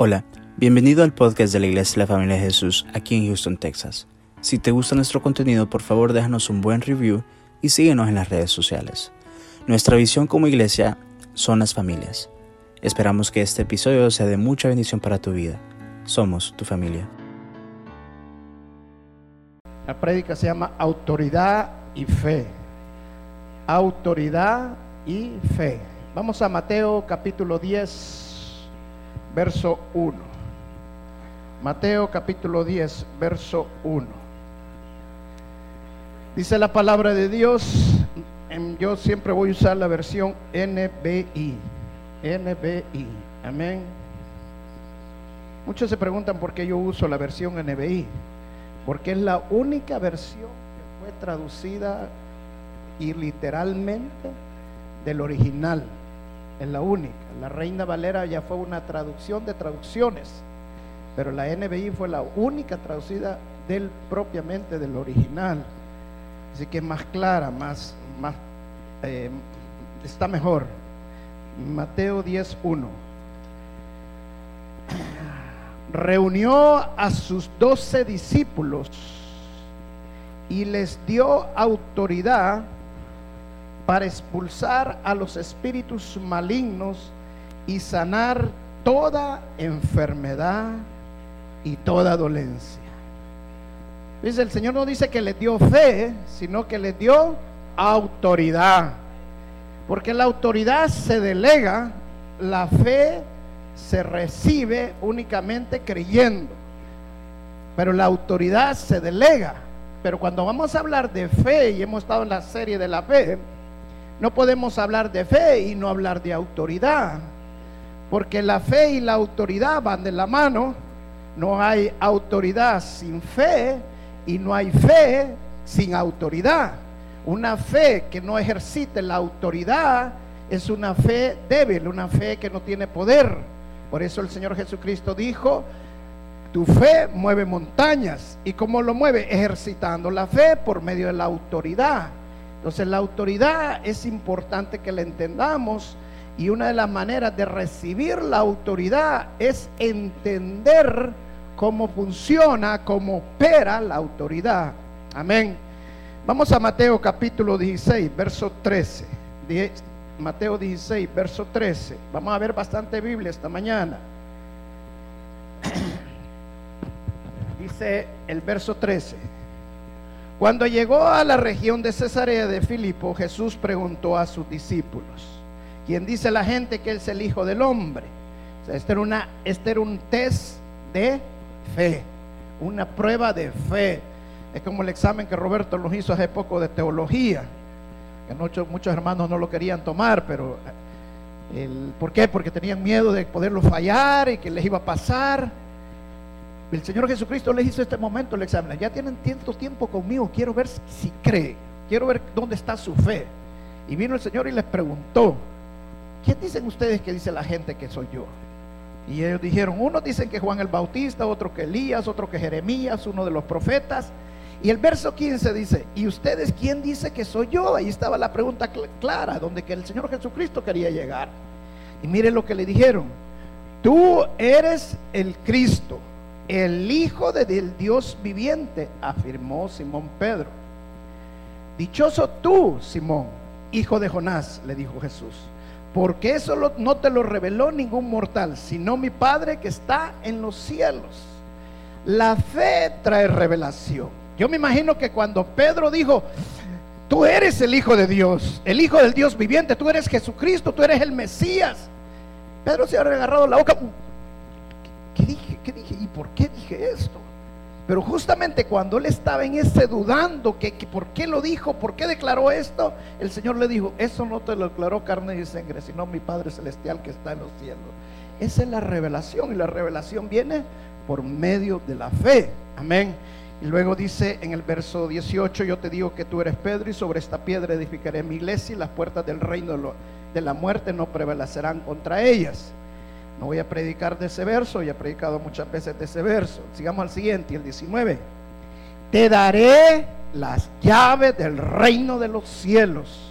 Hola, bienvenido al podcast de la Iglesia de la Familia de Jesús aquí en Houston, Texas. Si te gusta nuestro contenido, por favor déjanos un buen review y síguenos en las redes sociales. Nuestra visión como iglesia son las familias. Esperamos que este episodio sea de mucha bendición para tu vida. Somos tu familia. La prédica se llama Autoridad y Fe. Autoridad y Fe. Vamos a Mateo capítulo 10 verso 1. Mateo capítulo 10, verso 1. Dice la palabra de Dios, yo siempre voy a usar la versión NBI. NBI. Amén. Muchos se preguntan por qué yo uso la versión NBI. Porque es la única versión que fue traducida y literalmente del original es la única. La Reina Valera ya fue una traducción de traducciones, pero la NBI fue la única traducida del propiamente del original. Así que es más clara, más, más eh, está mejor. Mateo 10.1. Reunió a sus doce discípulos y les dio autoridad para expulsar a los espíritus malignos y sanar toda enfermedad y toda dolencia. Dice, el Señor no dice que les dio fe, sino que les dio autoridad. Porque la autoridad se delega, la fe se recibe únicamente creyendo. Pero la autoridad se delega. Pero cuando vamos a hablar de fe, y hemos estado en la serie de la fe, no podemos hablar de fe y no hablar de autoridad, porque la fe y la autoridad van de la mano. No hay autoridad sin fe y no hay fe sin autoridad. Una fe que no ejercite la autoridad es una fe débil, una fe que no tiene poder. Por eso el Señor Jesucristo dijo, tu fe mueve montañas. ¿Y cómo lo mueve? Ejercitando la fe por medio de la autoridad. Entonces la autoridad es importante que la entendamos y una de las maneras de recibir la autoridad es entender cómo funciona, cómo opera la autoridad. Amén. Vamos a Mateo capítulo 16, verso 13. Mateo 16, verso 13. Vamos a ver bastante Biblia esta mañana. Dice el verso 13. Cuando llegó a la región de Cesarea de Filipo, Jesús preguntó a sus discípulos, ¿quién dice la gente que es el Hijo del Hombre? este, era una, este era un test de fe, una prueba de fe. Es como el examen que Roberto nos hizo hace poco de teología, que muchos, hermanos no lo querían tomar, pero el, ¿por qué? Porque tenían miedo de poderlo fallar y que les iba a pasar. El Señor Jesucristo les hizo este momento el examen. Ya tienen tanto tiempo conmigo, quiero ver si cree, quiero ver dónde está su fe. Y vino el Señor y les preguntó, ¿quién dicen ustedes que dice la gente que soy yo? Y ellos dijeron, unos dicen que Juan el Bautista, otro que Elías, otro que Jeremías, uno de los profetas. Y el verso 15 dice, ¿y ustedes quién dice que soy yo? Ahí estaba la pregunta clara, donde que el Señor Jesucristo quería llegar. Y mire lo que le dijeron, tú eres el Cristo el Hijo del Dios viviente, afirmó Simón Pedro. Dichoso tú, Simón, hijo de Jonás, le dijo Jesús, porque eso no te lo reveló ningún mortal, sino mi Padre que está en los cielos. La fe trae revelación. Yo me imagino que cuando Pedro dijo, tú eres el Hijo de Dios, el Hijo del Dios viviente, tú eres Jesucristo, tú eres el Mesías, Pedro se ha agarrado la boca. ¿Qué dije? ¿Qué dije? ¿Y por qué dije esto? Pero justamente cuando él estaba en ese dudando que, por qué lo dijo, por qué declaró esto, el Señor le dijo, eso no te lo declaró carne y sangre, sino mi Padre Celestial que está en los cielos. Esa es la revelación y la revelación viene por medio de la fe. Amén. Y luego dice en el verso 18, yo te digo que tú eres Pedro y sobre esta piedra edificaré mi iglesia y las puertas del reino de la muerte no prevalecerán contra ellas. No voy a predicar de ese verso, ya he predicado muchas veces de ese verso. Sigamos al siguiente, el 19. Te daré las llaves del reino de los cielos.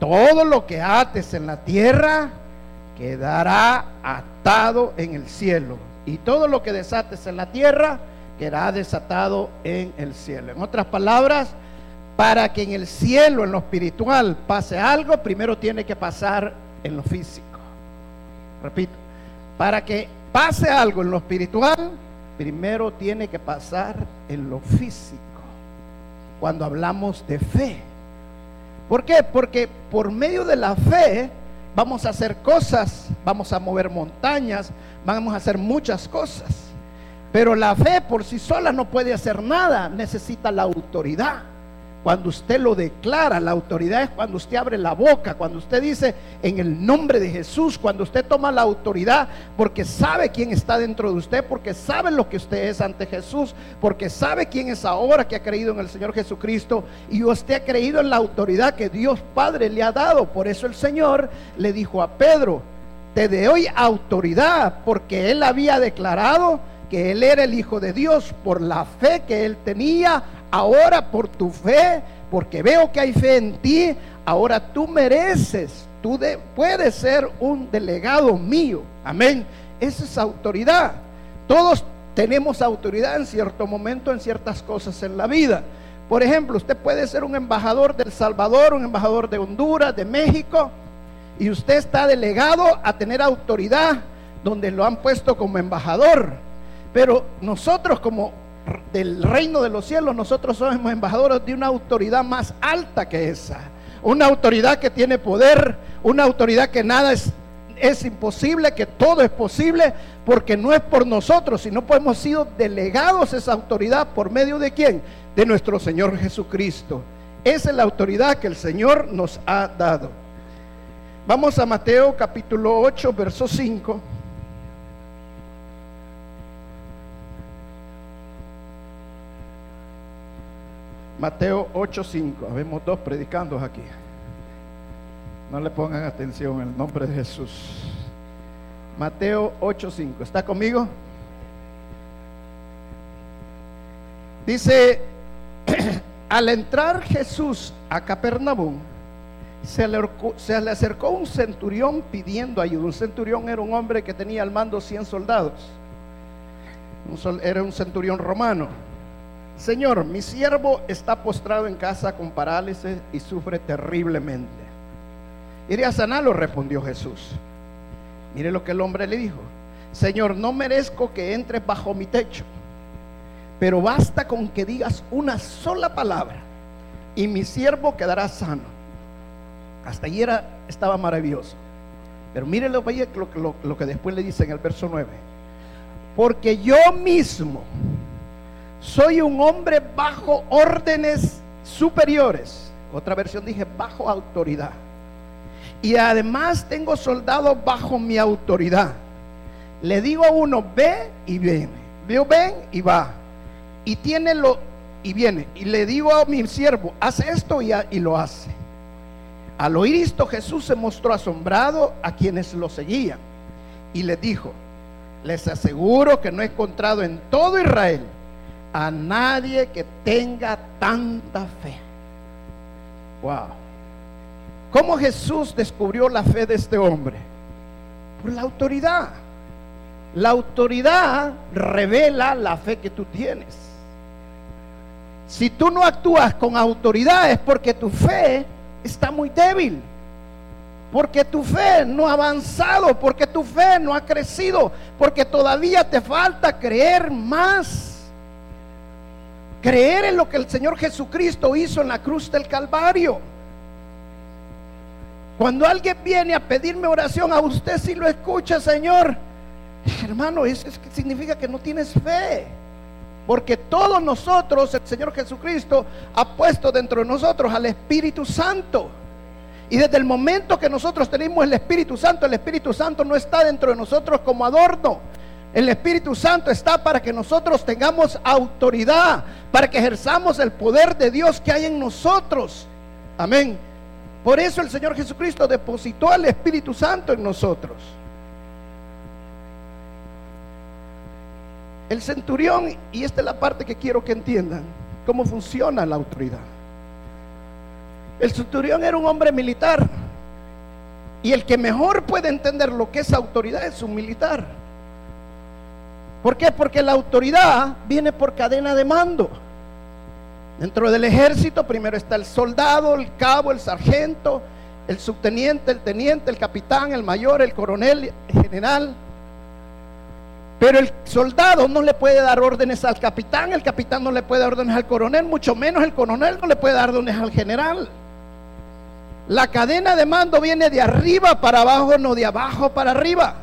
Todo lo que ates en la tierra quedará atado en el cielo. Y todo lo que desates en la tierra quedará desatado en el cielo. En otras palabras, para que en el cielo, en lo espiritual, pase algo, primero tiene que pasar en lo físico. Repito, para que pase algo en lo espiritual, primero tiene que pasar en lo físico. Cuando hablamos de fe. ¿Por qué? Porque por medio de la fe vamos a hacer cosas, vamos a mover montañas, vamos a hacer muchas cosas. Pero la fe por sí sola no puede hacer nada, necesita la autoridad. Cuando usted lo declara, la autoridad es cuando usted abre la boca, cuando usted dice en el nombre de Jesús, cuando usted toma la autoridad porque sabe quién está dentro de usted, porque sabe lo que usted es ante Jesús, porque sabe quién es ahora que ha creído en el Señor Jesucristo y usted ha creído en la autoridad que Dios Padre le ha dado. Por eso el Señor le dijo a Pedro, te doy autoridad porque él había declarado que él era el Hijo de Dios por la fe que él tenía ahora por tu fe, porque veo que hay fe en ti, ahora tú mereces, tú puedes ser un delegado mío. Amén. Esa es autoridad. Todos tenemos autoridad en cierto momento en ciertas cosas en la vida. Por ejemplo, usted puede ser un embajador del Salvador, un embajador de Honduras, de México, y usted está delegado a tener autoridad donde lo han puesto como embajador. Pero nosotros como del reino de los cielos, nosotros somos embajadores de una autoridad más alta que esa. Una autoridad que tiene poder, una autoridad que nada es, es imposible, que todo es posible, porque no es por nosotros, sino pues hemos sido delegados esa autoridad por medio de quién? De nuestro Señor Jesucristo. Esa es la autoridad que el Señor nos ha dado. Vamos a Mateo capítulo 8, verso 5. Mateo 8:5. Habemos dos predicando aquí. No le pongan atención en el nombre de Jesús. Mateo 8:5. ¿Está conmigo? Dice, al entrar Jesús a Capernaum, se le, se le, acercó un centurión pidiendo ayuda. Un centurión era un hombre que tenía al mando 100 soldados. era un centurión romano. Señor, mi siervo está postrado en casa con parálisis y sufre terriblemente. Iré a sanarlo, respondió Jesús. Mire lo que el hombre le dijo. Señor, no merezco que entres bajo mi techo, pero basta con que digas una sola palabra y mi siervo quedará sano. Hasta era, estaba maravilloso. Pero mire lo, lo, lo que después le dice en el verso 9. Porque yo mismo soy un hombre bajo órdenes superiores. Otra versión dije bajo autoridad. Y además tengo soldados bajo mi autoridad. Le digo a uno, ve y viene. Veo, ven y va. Y tiene lo y viene. Y le digo a mi siervo, haz esto y, y lo hace. Al oír esto, Jesús se mostró asombrado a quienes lo seguían. Y les dijo, les aseguro que no he encontrado en todo Israel a nadie que tenga tanta fe. Wow. ¿Cómo Jesús descubrió la fe de este hombre? Por la autoridad. La autoridad revela la fe que tú tienes. Si tú no actúas con autoridad es porque tu fe está muy débil. Porque tu fe no ha avanzado, porque tu fe no ha crecido, porque todavía te falta creer más. Creer en lo que el Señor Jesucristo hizo en la cruz del Calvario. Cuando alguien viene a pedirme oración, a usted si lo escucha, Señor. Hermano, eso significa que no tienes fe. Porque todos nosotros, el Señor Jesucristo ha puesto dentro de nosotros al Espíritu Santo. Y desde el momento que nosotros tenemos el Espíritu Santo, el Espíritu Santo no está dentro de nosotros como adorno. El Espíritu Santo está para que nosotros tengamos autoridad, para que ejerzamos el poder de Dios que hay en nosotros. Amén. Por eso el Señor Jesucristo depositó al Espíritu Santo en nosotros. El centurión, y esta es la parte que quiero que entiendan, cómo funciona la autoridad. El centurión era un hombre militar. Y el que mejor puede entender lo que es autoridad es un militar. ¿Por qué? Porque la autoridad viene por cadena de mando. Dentro del ejército primero está el soldado, el cabo, el sargento, el subteniente, el teniente, el capitán, el mayor, el coronel, el general. Pero el soldado no le puede dar órdenes al capitán, el capitán no le puede dar órdenes al coronel, mucho menos el coronel no le puede dar órdenes al general. La cadena de mando viene de arriba para abajo, no de abajo para arriba.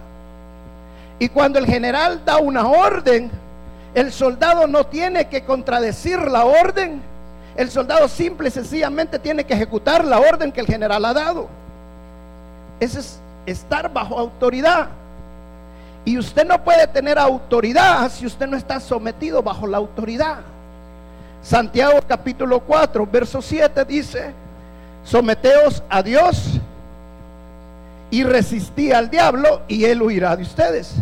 Y cuando el general da una orden, el soldado no tiene que contradecir la orden. El soldado simple y sencillamente tiene que ejecutar la orden que el general ha dado. Ese es estar bajo autoridad. Y usted no puede tener autoridad si usted no está sometido bajo la autoridad. Santiago capítulo 4, verso 7 dice, someteos a Dios y resistí al diablo y él huirá de ustedes.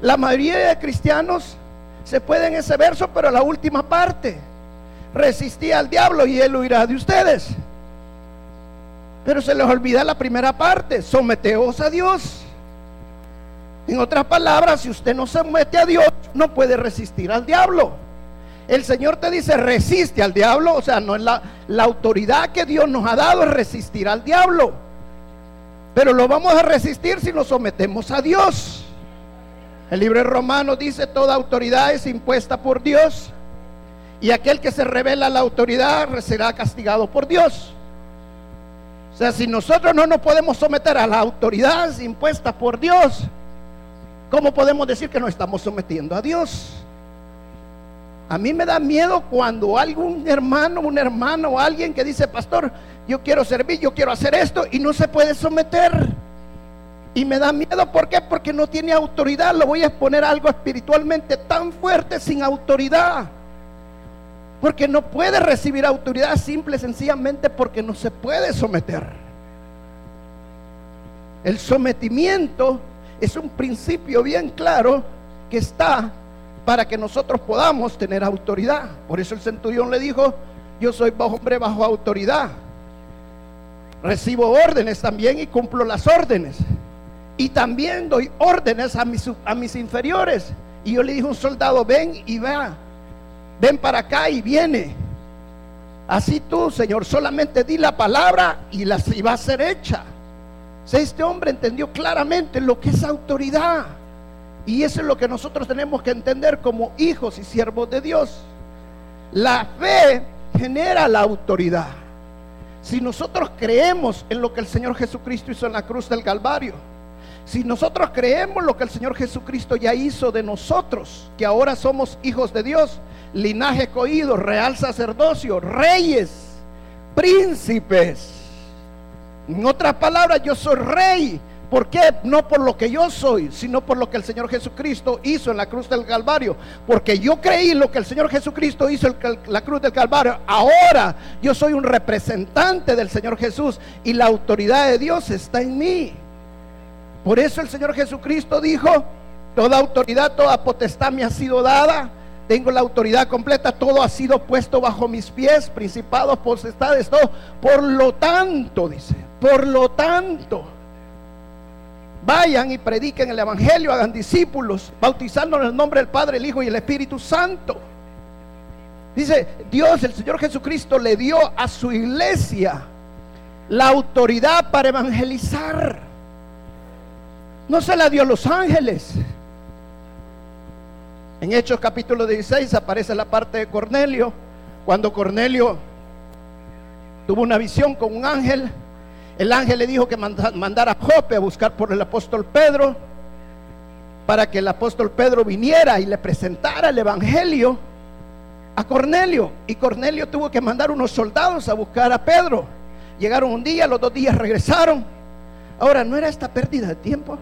La mayoría de cristianos se pueden ese verso, pero la última parte, resistí al diablo y él huirá de ustedes. Pero se les olvida la primera parte, someteos a Dios. En otras palabras, si usted no se somete a Dios, no puede resistir al diablo. El Señor te dice, resiste al diablo. O sea, no es la, la autoridad que Dios nos ha dado es resistir al diablo. Pero lo vamos a resistir si nos sometemos a Dios. El libro de Romanos dice, toda autoridad es impuesta por Dios. Y aquel que se revela a la autoridad será castigado por Dios. O sea, si nosotros no nos podemos someter a la autoridad impuesta por Dios, ¿Cómo podemos decir que nos estamos sometiendo a Dios? A mí me da miedo cuando algún hermano, un hermano alguien que dice, pastor, yo quiero servir, yo quiero hacer esto y no se puede someter. Y me da miedo, ¿por qué? Porque no tiene autoridad. Lo voy a exponer algo espiritualmente tan fuerte sin autoridad. Porque no puede recibir autoridad simple, sencillamente porque no se puede someter. El sometimiento es un principio bien claro que está para que nosotros podamos tener autoridad. Por eso el centurión le dijo, yo soy hombre bajo autoridad. Recibo órdenes también y cumplo las órdenes. Y también doy órdenes a mis, a mis inferiores. Y yo le dije a un soldado, ven y va. Ven para acá y viene. Así tú, Señor, solamente di la palabra y, la, y va a ser hecha este hombre entendió claramente lo que es autoridad. Y eso es lo que nosotros tenemos que entender como hijos y siervos de Dios. La fe genera la autoridad. Si nosotros creemos en lo que el Señor Jesucristo hizo en la cruz del Calvario, si nosotros creemos lo que el Señor Jesucristo ya hizo de nosotros, que ahora somos hijos de Dios, linaje coído, real sacerdocio, reyes, príncipes, en otras palabras, yo soy rey. ¿Por qué? No por lo que yo soy, sino por lo que el Señor Jesucristo hizo en la cruz del Calvario. Porque yo creí lo que el Señor Jesucristo hizo en la cruz del Calvario. Ahora yo soy un representante del Señor Jesús y la autoridad de Dios está en mí. Por eso el Señor Jesucristo dijo, toda autoridad, toda potestad me ha sido dada tengo la autoridad completa, todo ha sido puesto bajo mis pies, principados, potestades, todo. Por lo tanto, dice, por lo tanto, vayan y prediquen el Evangelio, hagan discípulos, bautizando en el nombre del Padre, el Hijo y el Espíritu Santo. Dice, Dios, el Señor Jesucristo le dio a su iglesia la autoridad para evangelizar. No se la dio a los ángeles. En Hechos capítulo 16 aparece la parte de Cornelio, cuando Cornelio tuvo una visión con un ángel. El ángel le dijo que mandara a Jope a buscar por el apóstol Pedro, para que el apóstol Pedro viniera y le presentara el evangelio a Cornelio. Y Cornelio tuvo que mandar unos soldados a buscar a Pedro. Llegaron un día, los dos días regresaron. Ahora, ¿no era esta pérdida de tiempo?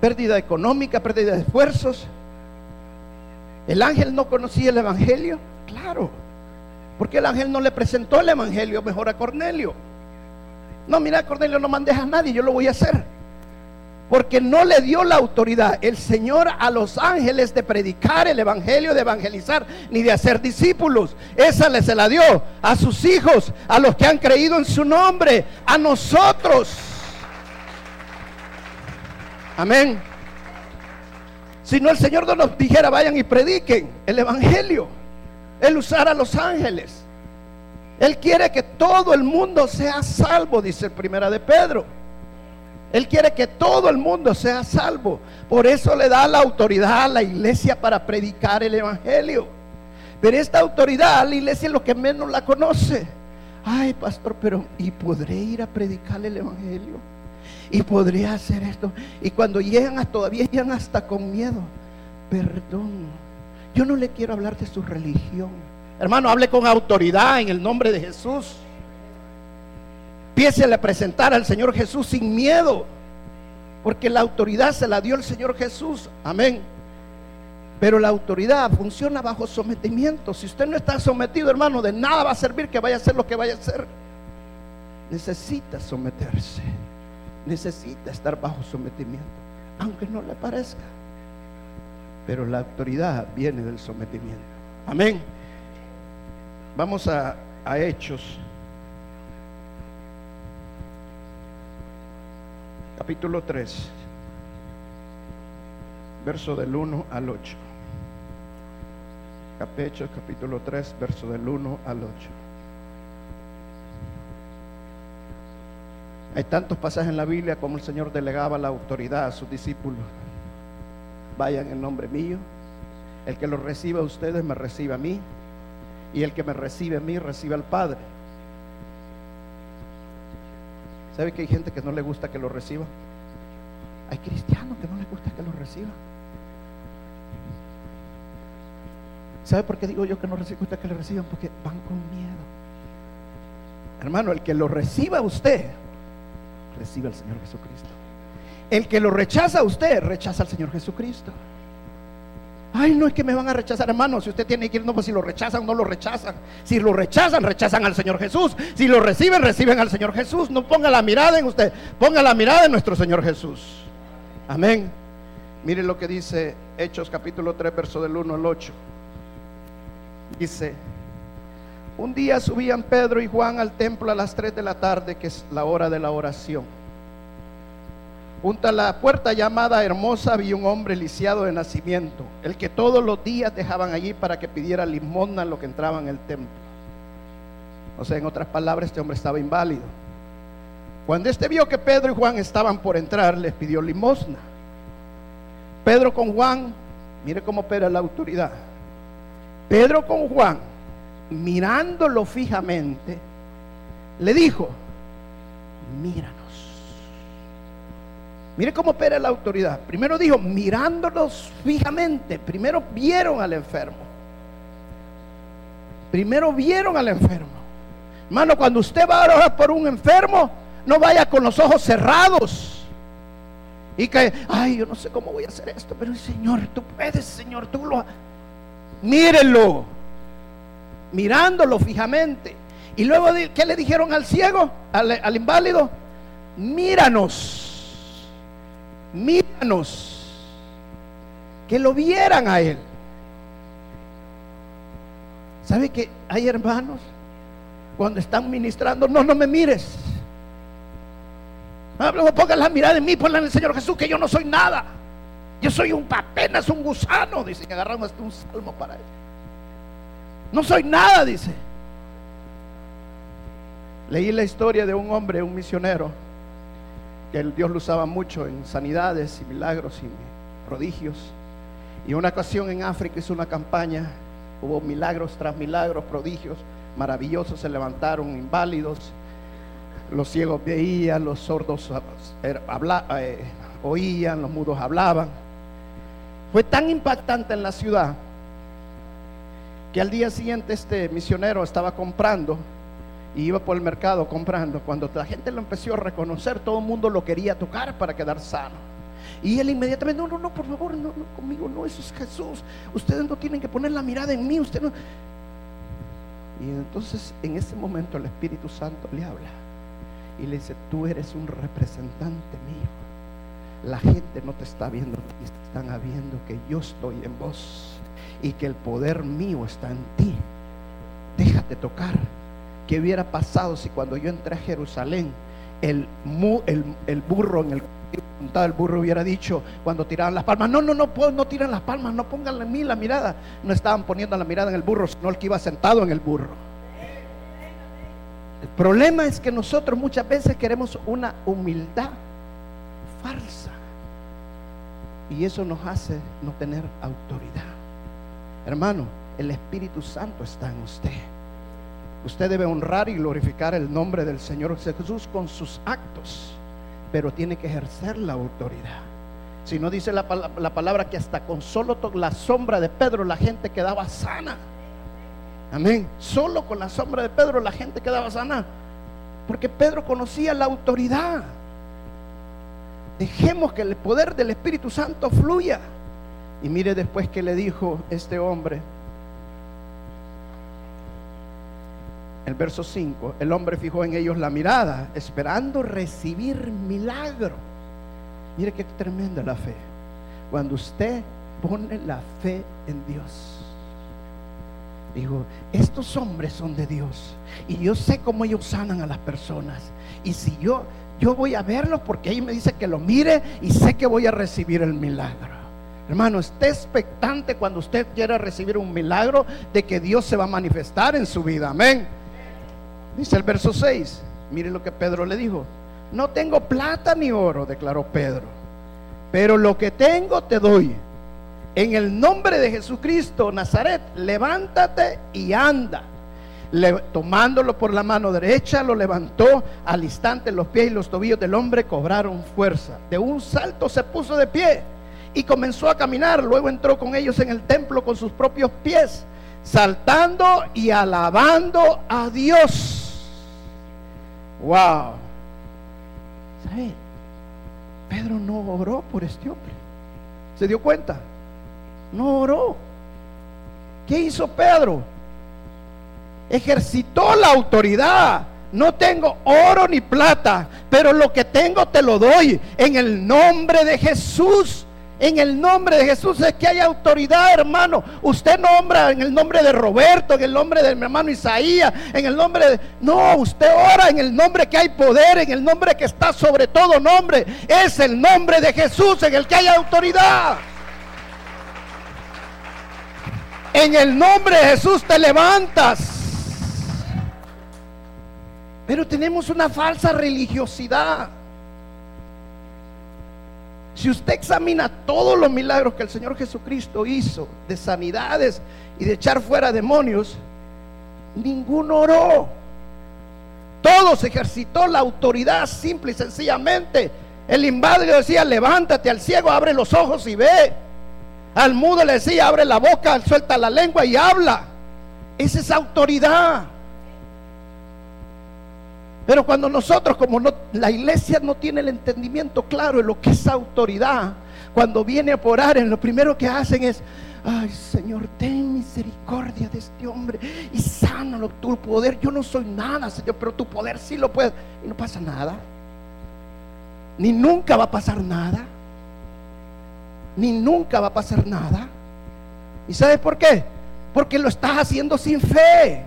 Pérdida económica, pérdida de esfuerzos. ¿El ángel no conocía el Evangelio? Claro. Porque el ángel no le presentó el Evangelio mejor a Cornelio. No, mira, Cornelio, no mandes a nadie, yo lo voy a hacer. Porque no le dio la autoridad el Señor a los ángeles de predicar el Evangelio, de evangelizar, ni de hacer discípulos. Esa le se la dio a sus hijos, a los que han creído en su nombre, a nosotros. Amén. Si no, el Señor no nos dijera, vayan y prediquen el Evangelio. Él usara a los ángeles. Él quiere que todo el mundo sea salvo, dice el primera de Pedro. Él quiere que todo el mundo sea salvo. Por eso le da la autoridad a la iglesia para predicar el Evangelio. Pero esta autoridad, la iglesia es lo que menos la conoce. Ay, pastor, pero ¿y podré ir a predicar el Evangelio? ¿Y podría hacer esto? Y cuando llegan todavía llegan hasta con miedo. Perdón, yo no le quiero hablar de su religión. Hermano, hable con autoridad en el nombre de Jesús. Empiece a presentar al Señor Jesús sin miedo. Porque la autoridad se la dio el Señor Jesús. Amén. Pero la autoridad funciona bajo sometimiento. Si usted no está sometido, hermano, de nada va a servir que vaya a hacer lo que vaya a hacer. Necesita someterse. Necesita estar bajo sometimiento. Aunque no le parezca. Pero la autoridad viene del sometimiento. Amén. Vamos a, Hechos. Capítulo 3 verso del 1 al 8. Hechos capítulo 3, verso del 1 al 8. Hay tantos pasajes en la Biblia como el Señor delegaba la autoridad a sus discípulos. Vayan en nombre mío. El que lo reciba a ustedes me recibe a mí. Y el que me recibe a mí recibe al Padre. ¿Sabe que hay gente que no le gusta que lo reciba? Hay cristianos que no les gusta que lo reciban. ¿Sabe por qué digo yo que no recibe usted que le reciban? Porque van con miedo. Hermano, el que lo reciba usted, recibe al Señor Jesucristo. El que lo rechaza a usted, rechaza al Señor Jesucristo. Ay, no es que me van a rechazar, hermano. Si usted tiene que ir, no, pues si lo rechazan, no lo rechazan. Si lo rechazan, rechazan al Señor Jesús. Si lo reciben, reciben al Señor Jesús. No ponga la mirada en usted, ponga la mirada en nuestro Señor Jesús. Amén. Mire lo que dice Hechos capítulo 3, verso del 1 al 8. Dice, un día subían Pedro y Juan al templo a las 3 de la tarde, que es la hora de la oración. Junto a la puerta llamada Hermosa había un hombre lisiado de nacimiento, el que todos los días dejaban allí para que pidiera limosna lo que entraban en el templo. O sea, en otras palabras, este hombre estaba inválido. Cuando este vio que Pedro y Juan estaban por entrar, les pidió limosna. Pedro con Juan, mire cómo opera la autoridad. Pedro con Juan, mirándolo fijamente, le dijo, míranos. Mire cómo opera la autoridad. Primero dijo, mirándolos fijamente. Primero vieron al enfermo. Primero vieron al enfermo. Hermano, cuando usted va a orar por un enfermo, no vaya con los ojos cerrados. Y que, ay, yo no sé cómo voy a hacer esto, pero Señor, tú puedes, Señor, tú lo mírenlo, mirándolo fijamente. Y luego, ¿qué le dijeron al ciego, al, inválido? Míranos, míranos, que lo vieran a él. ¿Sabe que hay hermanos cuando están ministrando? No, no me mires. No, pongan la mirada en mí, ponla en el Señor Jesús, que yo no soy nada. Yo soy un apenas un gusano, dice, agarramos hasta un salmo para él. No soy nada, dice. Leí la historia de un hombre, un misionero, que Dios lo usaba mucho en sanidades y milagros y prodigios. Y una ocasión en África hizo una campaña, hubo milagros tras milagros, prodigios maravillosos, se levantaron inválidos, los ciegos veían, los sordos eh, eh, oían, los mudos hablaban. Fue tan impactante en la ciudad que al día siguiente este misionero estaba comprando y iba por el mercado comprando. Cuando la gente lo empezó a reconocer, todo el mundo lo quería tocar para quedar sano. Y él inmediatamente, no, no, no, por favor, no, no, conmigo no, eso es Jesús. Ustedes no tienen que poner la mirada en mí, usted no. Y entonces en ese momento el Espíritu Santo le habla y le dice, tú eres un representante mío la gente no te está viendo, están viendo que yo estoy en vos y que el poder mío está en ti. Déjate tocar. ¿Qué hubiera pasado si cuando yo entré a Jerusalén, el, el, el burro en el el burro hubiera dicho cuando tiraban las palmas, no, no, no, no tiran las palmas, no pongan en mí la mirada. No estaban poniendo la mirada en el burro, sino el que iba sentado en el burro. El problema es que nosotros muchas veces queremos una humildad falsa. Y eso nos hace no tener autoridad. Hermano, el Espíritu Santo está en usted. Usted debe honrar y glorificar el nombre del Señor Jesús con sus actos pero tiene que ejercer la autoridad. Si no dice la, la palabra que hasta con solo la sombra de Pedro la gente quedaba sana. Amén. Solo con la sombra de Pedro la gente quedaba sana. Porque Pedro conocía la autoridad. Dejemos que el poder del Espíritu Santo fluya. Y mire después que le dijo este hombre, el verso 5, el hombre fijó en ellos la mirada, esperando recibir milagro. Mire qué tremenda la fe. Cuando usted pone la fe en Dios. Digo, estos hombres son de Dios. Y yo sé cómo ellos sanan a las personas. Y si yo, yo voy a verlos porque ahí me dice que lo mire y sé que voy a recibir el milagro. Hermano, esté expectante cuando usted quiera recibir un milagro de que Dios se va a manifestar en su vida. Amén. Dice el verso 6. Mire lo que Pedro le dijo. No tengo plata ni oro, declaró Pedro. Pero lo que tengo te doy. En el nombre de Jesucristo, Nazaret, levántate y anda. tomándolo por la mano derecha, lo levantó. Al instante los pies y los tobillos del hombre cobraron fuerza. De un salto se puso de pie y comenzó a caminar. Luego entró con ellos en el templo con sus propios pies, saltando y alabando a Dios. Wow. ¿Sabe? Pedro no oró por este hombre. ¿Se dio cuenta? No oró. ¿Qué hizo Pedro? Ejercitó la autoridad. No tengo oro ni plata, pero lo que tengo te lo doy en el nombre de Jesús. En el nombre de Jesús es que hay autoridad, hermano. Usted nombra en el nombre de Roberto, en el nombre de mi hermano Isaías, en el nombre de... No, usted ora en el nombre que hay poder, en el nombre que está sobre todo nombre. Es el nombre de Jesús en el que hay autoridad. En el nombre de Jesús te levantas. Pero tenemos una falsa religiosidad. Si usted examina todos los milagros que el Señor Jesucristo hizo de sanidades y de echar fuera demonios, ninguno oró. Todos ejercitó la autoridad simple y sencillamente. El inválido decía, levántate, al ciego abre los ojos y ve. Al mudo le decía, abre la boca, suelta la lengua y habla. Esa es autoridad. Pero cuando nosotros, como no, la iglesia no tiene el entendimiento claro de lo que es autoridad, cuando viene a orar, lo primero que hacen es, ay Señor, ten misericordia de este hombre y sánalo, tu poder, yo no soy nada, Señor, pero tu poder sí lo puede. Y no pasa nada. Ni nunca va a pasar nada. Ni nunca va a pasar nada. ¿Y sabes por qué? Porque lo estás haciendo sin fe.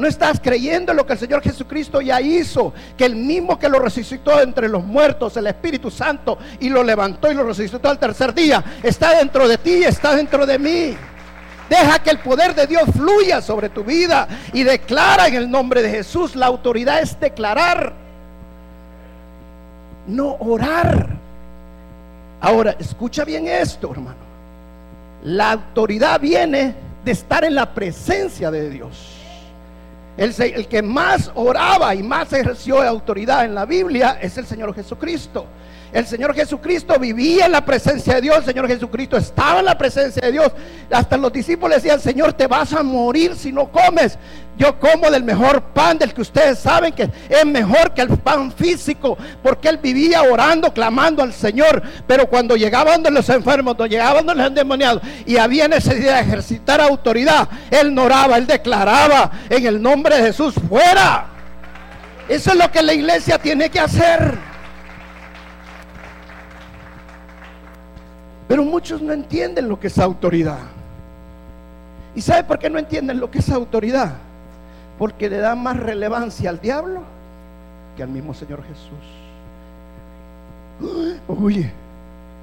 No estás creyendo en lo que el Señor Jesucristo ya hizo, que el mismo que lo resucitó entre los muertos, el Espíritu Santo, y lo levantó y lo resucitó al tercer día, está dentro de ti, está dentro de mí. Deja que el poder de Dios fluya sobre tu vida y declara en el nombre de Jesús. La autoridad es declarar, no orar. Ahora, escucha bien esto, hermano. La autoridad viene de estar en la presencia de Dios. El, que más oraba y más ejerció autoridad en la Biblia es el Señor Jesucristo. El Señor Jesucristo vivía en la presencia de Dios. El Señor Jesucristo estaba en la presencia de Dios. Hasta los discípulos decían, Señor, te vas a morir si no comes. Yo como del mejor pan, del que ustedes saben que es mejor que el pan físico, porque él vivía orando, clamando al Señor. Pero cuando llegaban los enfermos, cuando llegaban los endemoniados y había necesidad de ejercitar autoridad, él no oraba, él declaraba en el nombre de Jesús, fuera. Eso es lo que la iglesia tiene que hacer. Pero muchos no entienden lo que es autoridad. ¿Y sabe por qué no entienden lo que es autoridad? Porque le dan más relevancia al diablo que al mismo Señor Jesús. Uy,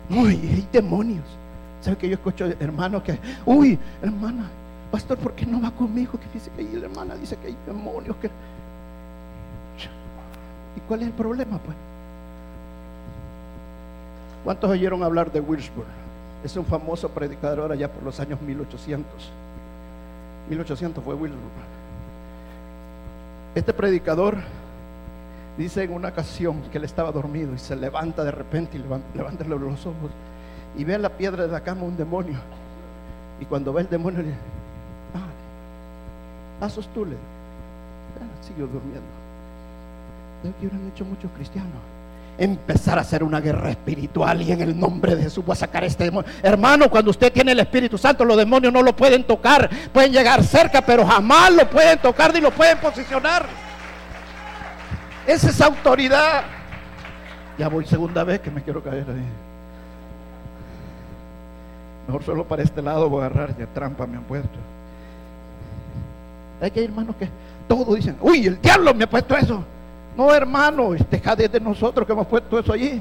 uy, hay demonios. ¿Sabe que yo escucho hermano que, uy, hermana, pastor, ¿por qué no va conmigo? Que dice que hay, hermana dice que hay demonios. Que... ¿Y cuál es el problema, pues? ¿Cuántos oyeron hablar de Wilsburg? Es un famoso predicador allá por los años 1800. 1800 fue Wilsburg. Este predicador dice en una ocasión que él estaba dormido y se levanta de repente y levanta, los ojos y ve en la piedra de la cama un demonio. Y cuando ve el demonio le dice, ah, tú le. Ah, siguió durmiendo. Hubieran hecho muchos cristianos empezar a hacer una guerra espiritual y en el nombre de Jesús voy a sacar este demonio. Hermano, cuando usted tiene el Espíritu Santo, los demonios no lo pueden tocar, pueden llegar cerca, pero jamás lo pueden tocar ni lo pueden posicionar. Esa es autoridad. Ya voy segunda vez que me quiero caer ahí. Mejor solo para este lado voy a agarrar, ya trampa me han puesto. Hay que hermanos que todos dicen, uy, el diablo me ha puesto eso. No, hermano, deja de nosotros que hemos puesto eso allí.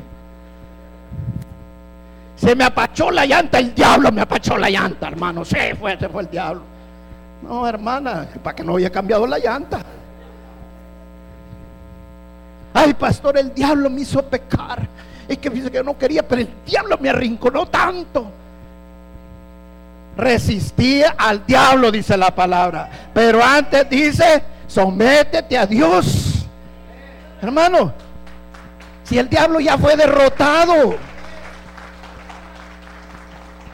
Se me apachó la llanta, el diablo me apachó la llanta, hermano. Se fue, se fue el diablo. No, hermana, para que no haya cambiado la llanta. Ay, pastor, el diablo me hizo pecar. Es que dice que no quería, pero el diablo me arrinconó tanto. Resistía al diablo, dice la palabra. Pero antes dice, sométete a Dios. Hermano, si el diablo ya fue derrotado,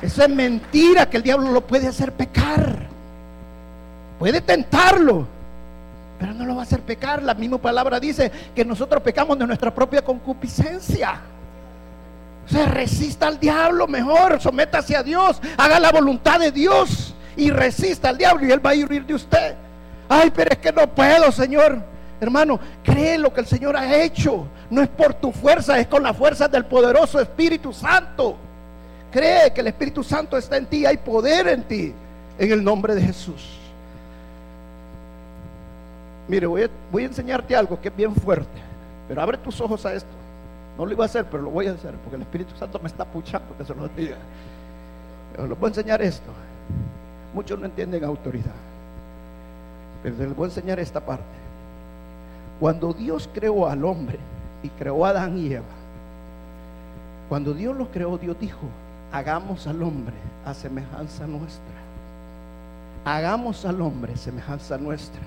eso es mentira que el diablo lo puede hacer pecar. Puede tentarlo, pero no lo va a hacer pecar. La misma palabra dice que nosotros pecamos de nuestra propia concupiscencia. O sea, resista al diablo mejor, sométase a Dios, haga la voluntad de Dios y resista al diablo y él va a huir de usted. Ay, pero es que no puedo, Señor. Hermano, cree lo que el Señor ha hecho. No es por tu fuerza, es con la fuerza del poderoso Espíritu Santo. Cree que el Espíritu Santo está en ti, hay poder en ti, en el nombre de Jesús. Mire, voy a, enseñarte algo que es bien fuerte, pero abre tus ojos a esto. No lo iba a hacer, pero lo voy a hacer, porque el Espíritu Santo me está puchando que se lo diga. Pero les voy a enseñar esto. Muchos no entienden autoridad, pero les voy a enseñar esta parte. Cuando Dios creó al hombre y creó a Adán y Eva, cuando Dios los creó, Dios dijo, hagamos al hombre a semejanza nuestra. Hagamos al hombre semejanza nuestra.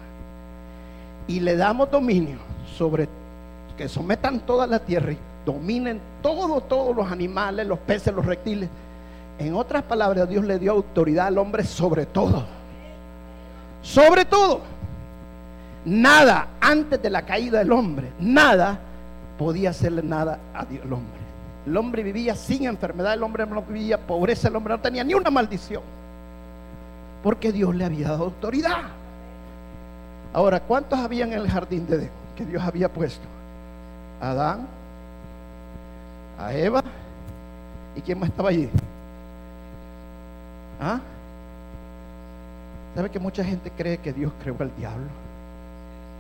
Y le damos dominio sobre que sometan toda la tierra y dominen todos, todos los animales, los peces, los reptiles. En otras palabras, Dios le dio autoridad al hombre sobre todo. Sobre todo. Nada antes de la caída del hombre, nada podía hacerle nada a Dios, al hombre. El hombre vivía sin enfermedad, el hombre no vivía pobreza, el hombre no tenía ni una maldición. Porque Dios le había dado autoridad. Ahora, ¿cuántos habían en el jardín de Edén que Dios había puesto? A Adán, a Eva, ¿y quién más estaba allí? ¿Ah? ¿Sabe que mucha gente cree que Dios creó al diablo?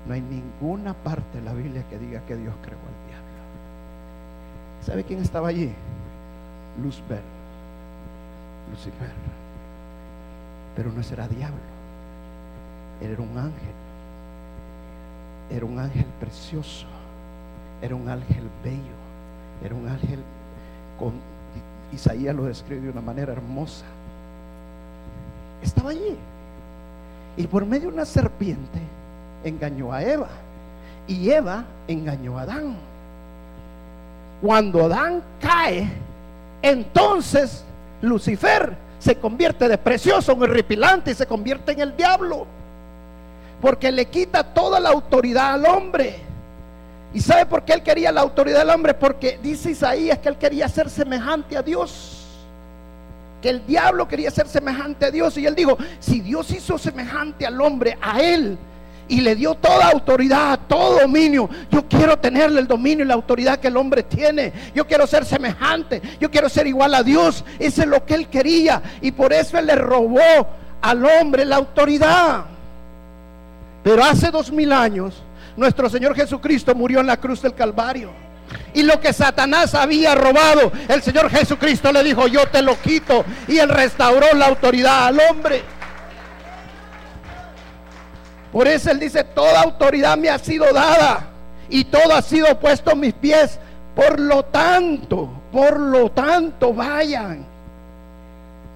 No hay ninguna parte de la Biblia que diga que Dios creó al diablo. ¿Sabe quién estaba allí? Luzbel, Lucifer. Pero no será diablo. Él era un ángel. Era un ángel precioso. Era un ángel bello. Era un ángel con Isaías lo describe de una manera hermosa. Estaba allí. Y por medio de una serpiente engañó a Eva y Eva engañó a Adán. Cuando Adán cae, entonces Lucifer se convierte de precioso en horripilante y se convierte en el diablo. Porque le quita toda la autoridad al hombre. ¿Y sabe por qué él quería la autoridad del hombre? Porque dice Isaías que él quería ser semejante a Dios. Que el diablo quería ser semejante a Dios. Y él dijo, si Dios hizo semejante al hombre, a él y le dio toda autoridad, todo dominio. Yo quiero tenerle el dominio y la autoridad que el hombre tiene. Yo quiero ser semejante, yo quiero ser igual a Dios. Eso es lo que él quería y por eso él le robó al hombre la autoridad. Pero hace dos mil años nuestro Señor Jesucristo murió en la cruz del Calvario. Y lo que Satanás había robado, el Señor Jesucristo le dijo, yo te lo quito. Y él restauró la autoridad al hombre. Por eso él dice, toda autoridad me ha sido dada y todo ha sido puesto a mis pies. Por lo tanto, por lo tanto, vayan.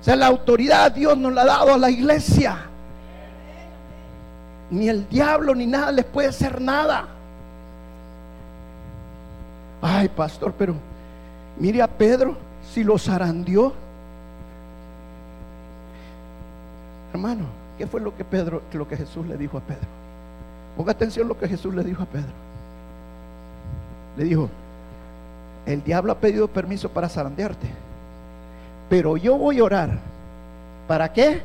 O sea, la autoridad Dios nos la ha dado a la iglesia. Ni el diablo ni nada les puede hacer nada. Ay, pastor, pero mire a Pedro si lo zarandeó. Hermano, ¿qué fue lo que Pedro, lo que Jesús le dijo a Pedro? Ponga atención lo que Jesús le dijo a Pedro. Le dijo, el diablo ha pedido permiso para zarandearte. Pero yo voy a orar. ¿Para qué?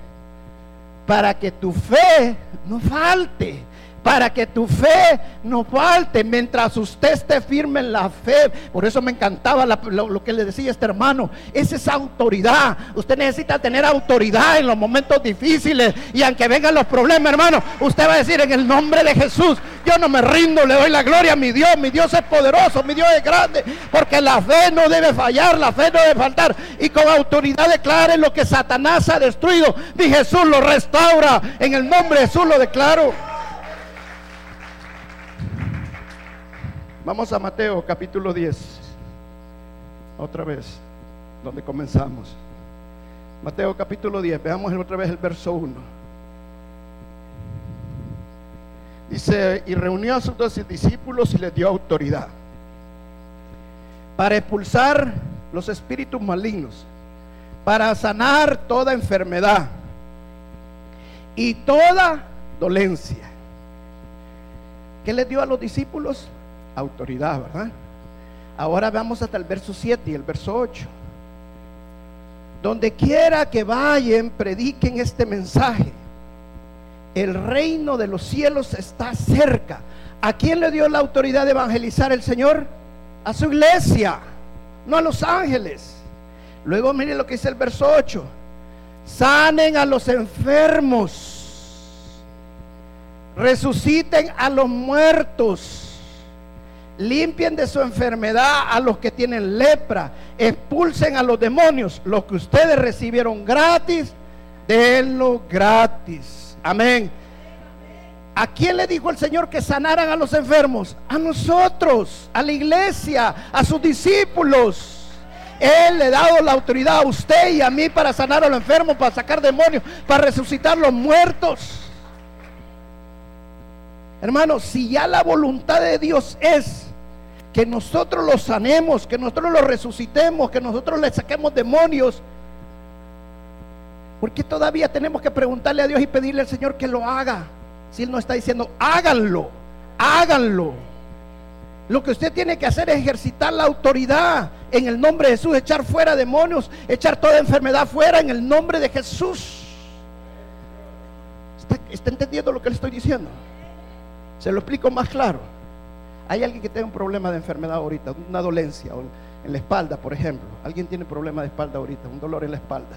Para que tu fe no falte para que tu fe no falte mientras usted esté firme en la fe. Por eso me encantaba lo, que le decía este hermano. Es esa autoridad. Usted necesita tener autoridad en los momentos difíciles. Y aunque vengan los problemas, hermano, usted va a decir en el nombre de Jesús, yo no me rindo, le doy la gloria a mi Dios. Mi Dios es poderoso, mi Dios es grande. Porque la fe no debe fallar, la fe no debe faltar. Y con autoridad declare lo que Satanás ha destruido. Y Jesús lo restaura. En el nombre de Jesús lo declaro. Vamos a Mateo capítulo 10. Otra vez, donde comenzamos. Mateo capítulo 10, veamos otra vez el verso 1. Dice, y reunió a sus doce discípulos y les dio autoridad para expulsar los espíritus malignos, para sanar toda enfermedad y toda dolencia. ¿Qué les dio a los discípulos? Autoridad, ¿verdad? Ahora vamos hasta el verso 7 y el verso 8. Donde quiera que vayan, prediquen este mensaje. El reino de los cielos está cerca. ¿A quién le dio la autoridad de evangelizar el Señor? A su iglesia, no a los ángeles. Luego miren lo que dice el verso 8. Sanen a los enfermos. Resuciten a los muertos limpien de su enfermedad a los que tienen lepra, expulsen a los demonios, los que ustedes recibieron gratis, denlo gratis. Amén. ¿A quién le dijo el Señor que sanaran a los enfermos? A nosotros, a la iglesia, a sus discípulos. Él le ha dado la autoridad a usted y a mí para sanar a los enfermos, para sacar demonios, para resucitar los muertos. Hermanos, si ya la voluntad de Dios es que nosotros los sanemos, que nosotros los resucitemos, que nosotros le saquemos demonios, ¿por qué todavía tenemos que preguntarle a Dios y pedirle al Señor que lo haga? Si Él no está diciendo, háganlo, háganlo. Lo que usted tiene que hacer es ejercitar la autoridad en el nombre de Jesús, echar fuera demonios, echar toda enfermedad fuera en el nombre de Jesús. ¿Está, está entendiendo lo que le estoy diciendo? Se lo explico más claro. Hay alguien que tenga un problema de enfermedad ahorita, una dolencia, en la espalda, por ejemplo. Alguien tiene problema de espalda ahorita, un dolor en la espalda,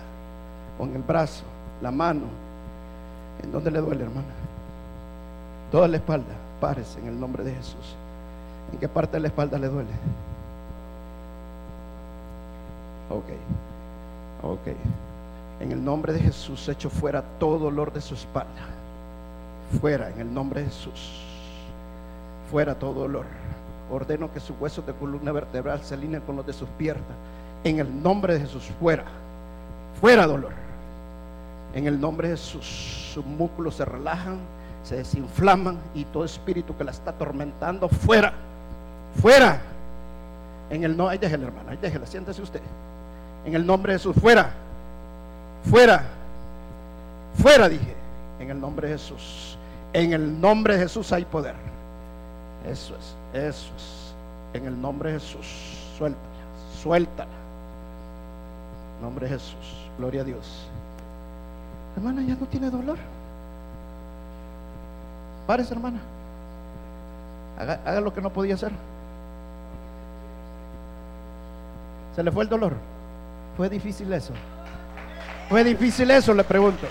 o en el brazo, la mano. ¿En dónde le duele, hermana? Toda la espalda. Párese en el nombre de Jesús. ¿En qué parte de la espalda le duele? Ok. Ok. En el nombre de Jesús, echo fuera todo dolor de su espalda. Fuera, en el nombre de Jesús fuera todo dolor. Ordeno que sus huesos de columna vertebral se alineen con los de sus piernas. En el nombre de Jesús, fuera. Fuera dolor. En el nombre de Jesús, sus músculos se relajan, se desinflaman y todo espíritu que la está atormentando, fuera. Fuera. En el nombre, ahí déjela, hermana, ahí déjela, siéntese usted. En el nombre de Jesús, fuera. Fuera. Fuera, dije. En el nombre de Jesús. En el nombre de Jesús hay poder. Eso es, eso es. En el nombre de Jesús, suéltala, suéltala. nombre de Jesús, gloria a Dios. Hermana, ya no tiene dolor. Párese, hermana. Haga, haga lo que no podía hacer. ¿Se le fue el dolor? ¿Fue difícil eso? ¿Fue difícil eso? Le pregunto.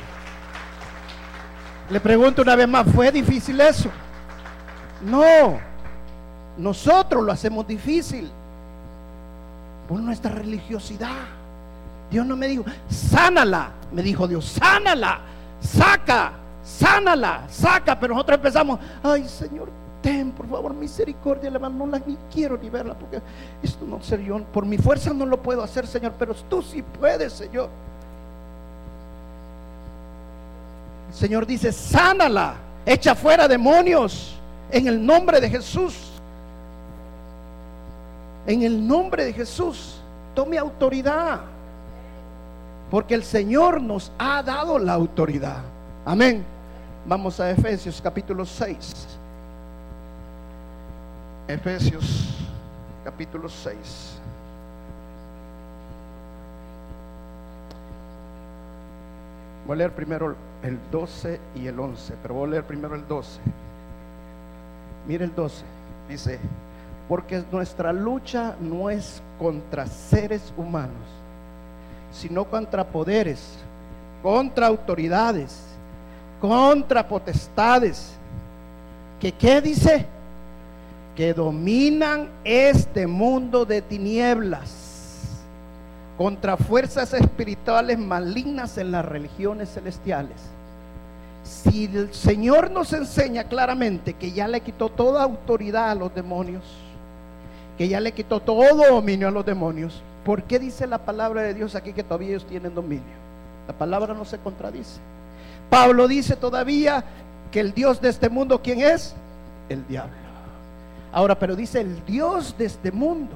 Le pregunto una vez más, ¿fue difícil eso? No. Nosotros lo hacemos difícil por nuestra religiosidad. Dios no me dijo, sánala, me dijo Dios, sánala, saca, sánala, saca. Pero nosotros empezamos, ay Señor, ten por favor misericordia, no la ni quiero ni verla, porque esto no sé yo, por mi fuerza no lo puedo hacer, Señor, pero tú sí puedes, Señor. El Señor dice, sánala, echa fuera demonios en el nombre de Jesús. En el nombre de Jesús, tome autoridad. Porque el Señor nos ha dado la autoridad. Amén. Vamos a Efesios capítulo 6. Efesios capítulo 6. Voy a leer primero el 12 y el 11, pero voy a leer primero el 12. Mire el 12. Dice, porque nuestra lucha no es contra seres humanos, sino contra poderes, contra autoridades, contra potestades. ¿Que qué dice? Que dominan este mundo de tinieblas, contra fuerzas espirituales malignas en las religiones celestiales. Si el Señor nos enseña claramente que ya le quitó toda autoridad a los demonios, que ya le quitó todo dominio a los demonios. ¿Por qué dice la palabra de Dios aquí que todavía ellos tienen dominio? La palabra no se contradice. Pablo dice todavía que el Dios de este mundo, ¿quién es? El diablo. Ahora, pero dice el Dios de este mundo.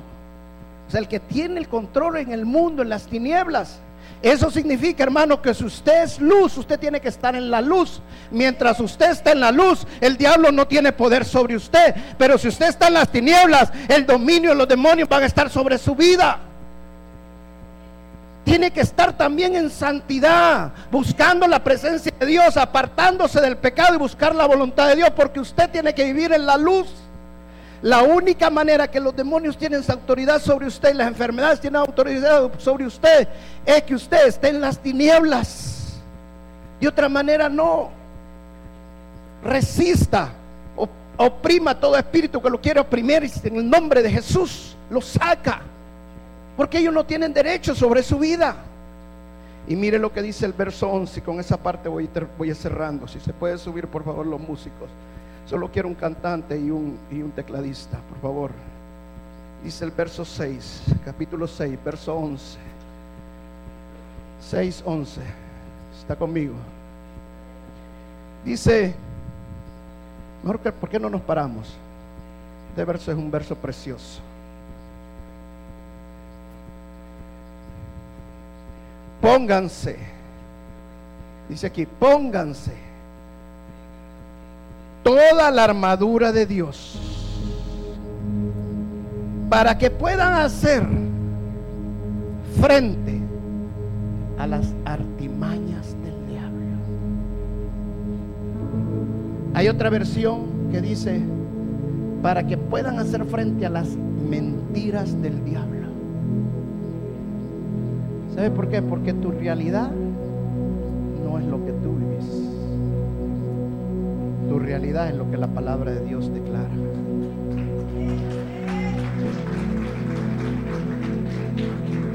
O sea, el que tiene el control en el mundo, en las tinieblas. Eso significa, hermano, que si usted es luz, usted tiene que estar en la luz. Mientras usted está en la luz, el diablo no tiene poder sobre usted. Pero si usted está en las tinieblas, el dominio de los demonios van a estar sobre su vida. Tiene que estar también en santidad, buscando la presencia de Dios, apartándose del pecado y buscar la voluntad de Dios, porque usted tiene que vivir en la luz. La única manera que los demonios tienen autoridad sobre usted y las enfermedades tienen autoridad sobre usted es que usted esté en las tinieblas. De otra manera no. Resista, oprima todo espíritu que lo quiere oprimir y en el nombre de Jesús lo saca. Porque ellos no tienen derecho sobre su vida. Y mire lo que dice el verso 11, y con esa parte voy, voy cerrando. Si se puede subir, por favor, los músicos. Solo quiero un cantante y un, y un tecladista, por favor. Dice el verso 6, capítulo 6, verso 11. 6, 11. Está conmigo. Dice, mejor que, ¿por qué no nos paramos? Este verso es un verso precioso. Pónganse. Dice aquí, pónganse toda la armadura de Dios para que puedan hacer frente a las artimañas del diablo. Hay otra versión que dice, para que puedan hacer frente a las mentiras del diablo. ¿Sabe por qué? Porque tu realidad realidad es lo que la palabra de Dios declara.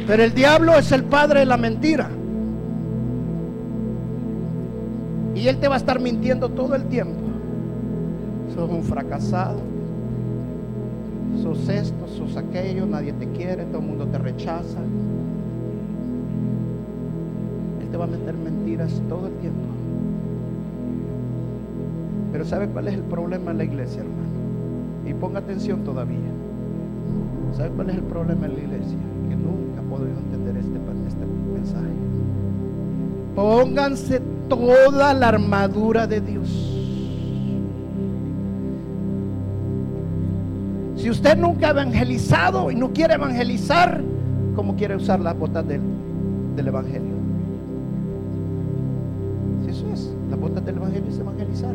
Pero el diablo es el padre de la mentira. Y él te va a estar mintiendo todo el tiempo. Sos un fracasado. Sos esto, sos aquello, nadie te quiere, todo el mundo te rechaza. Él te va a meter mentiras todo el tiempo. Pero ¿sabe cuál es el problema en la iglesia, hermano? Y ponga atención todavía. ¿Sabe cuál es el problema en la iglesia? Que nunca he podido entender este, este mensaje. Pónganse toda la armadura de Dios. Si usted nunca ha evangelizado y no quiere evangelizar, ¿cómo quiere usar las botas del, del Evangelio? Si eso es, las botas del Evangelio es evangelizar.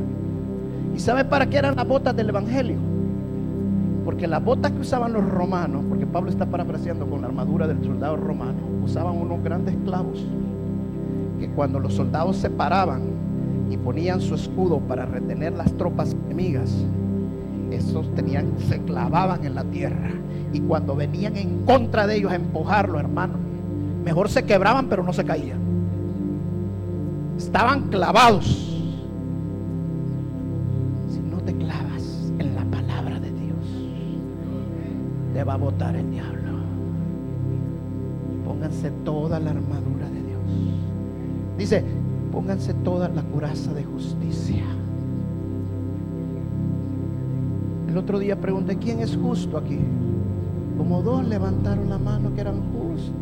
¿Y sabe para qué eran las botas del Evangelio? Porque las botas que usaban los romanos, porque Pablo está parafraseando con la armadura del soldado romano, usaban unos grandes clavos que cuando los soldados se paraban y ponían su escudo para retener las tropas enemigas, esos tenían, se clavaban en la tierra. Y cuando venían en contra de ellos a empujarlo, hermano, mejor se quebraban, pero no se caían. Estaban clavados. Te va a botar el diablo. Pónganse toda la armadura de Dios. Dice, pónganse toda la coraza de justicia. El otro día pregunté, ¿quién es justo aquí? Como dos levantaron la mano que eran justos.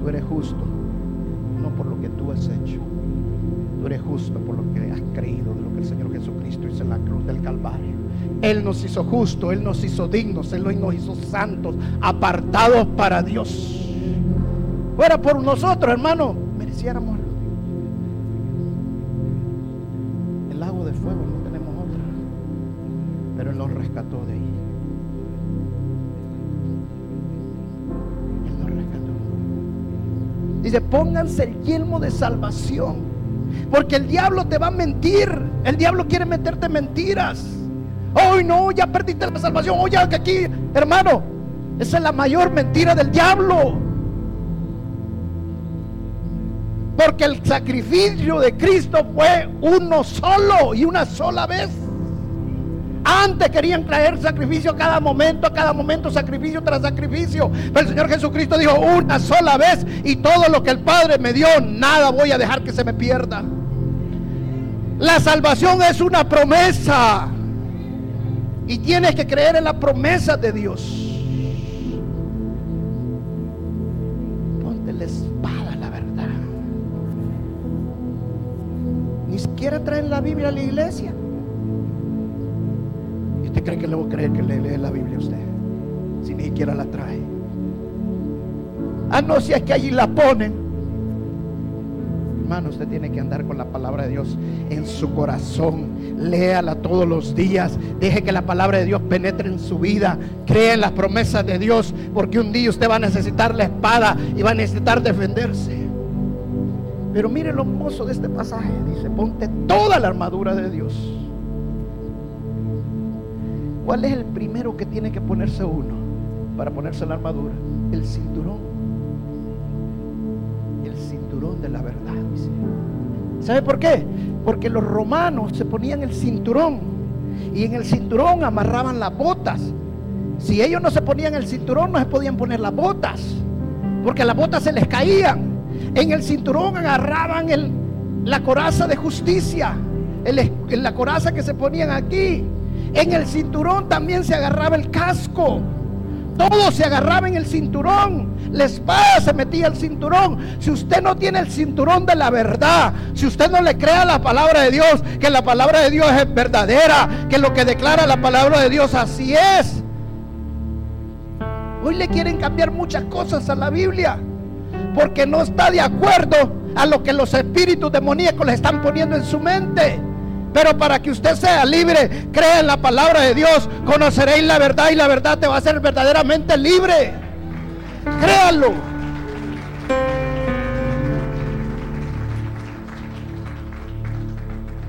Tú eres justo, no por lo que tú has hecho. Tú justo por lo que has creído de lo que el Señor Jesucristo hizo en la cruz del Calvario. Él nos hizo justos, Él nos hizo dignos, Él nos hizo santos, apartados para Dios. Fuera por nosotros, hermano, mereciéramos el agua de fuego, no tenemos otra. Pero Él nos rescató de ahí. Él nos rescató. Dice, pónganse el yelmo de salvación. Porque el diablo te va a mentir. El diablo quiere meterte mentiras. Hoy no, ya perdiste la salvación. Oye, que aquí, hermano, esa es la mayor mentira del diablo. Porque el sacrificio de Cristo fue uno solo y una sola vez. Antes querían traer sacrificio a cada momento, a cada momento, sacrificio tras sacrificio. Pero el Señor Jesucristo dijo una sola vez y todo lo que el Padre me dio, nada voy a dejar que se me pierda. La salvación es una promesa. Y tienes que creer en la promesa de Dios. Ponte la espada, la verdad. Ni siquiera traen la Biblia a la iglesia. ¿Y usted cree que le voy a creer que le lee la Biblia a usted? Si ni siquiera la trae. Ah, no, si es que allí la ponen. Hermano, usted tiene que andar con la palabra de Dios en su corazón. Léala todos los días. Deje que la palabra de Dios penetre en su vida. Crea en las promesas de Dios. Porque un día usted va a necesitar la espada y va a necesitar defenderse. Pero mire lo hermoso de este pasaje. Dice, ponte toda la armadura de Dios. ¿Cuál es el primero que tiene que ponerse uno para ponerse la armadura? El cinturón de la verdad. ¿Sabe por qué? Porque los romanos se ponían el cinturón y en el cinturón amarraban las botas. Si ellos no se ponían el cinturón, no se podían poner las botas, porque las botas se les caían. En el cinturón agarraban el, la coraza de justicia, el, la coraza que se ponían aquí. En el cinturón también se agarraba el casco. Todo se agarraba en el cinturón. La espada se metía al cinturón. Si usted no tiene el cinturón de la verdad, si usted no le crea la palabra de Dios, que la palabra de Dios es verdadera, que lo que declara la palabra de Dios así es. Hoy le quieren cambiar muchas cosas a la Biblia porque no está de acuerdo a lo que los espíritus demoníacos le están poniendo en su mente. Pero para que usted sea libre, crea en la palabra de Dios, conoceréis la verdad y la verdad te va a hacer verdaderamente libre. Créalo.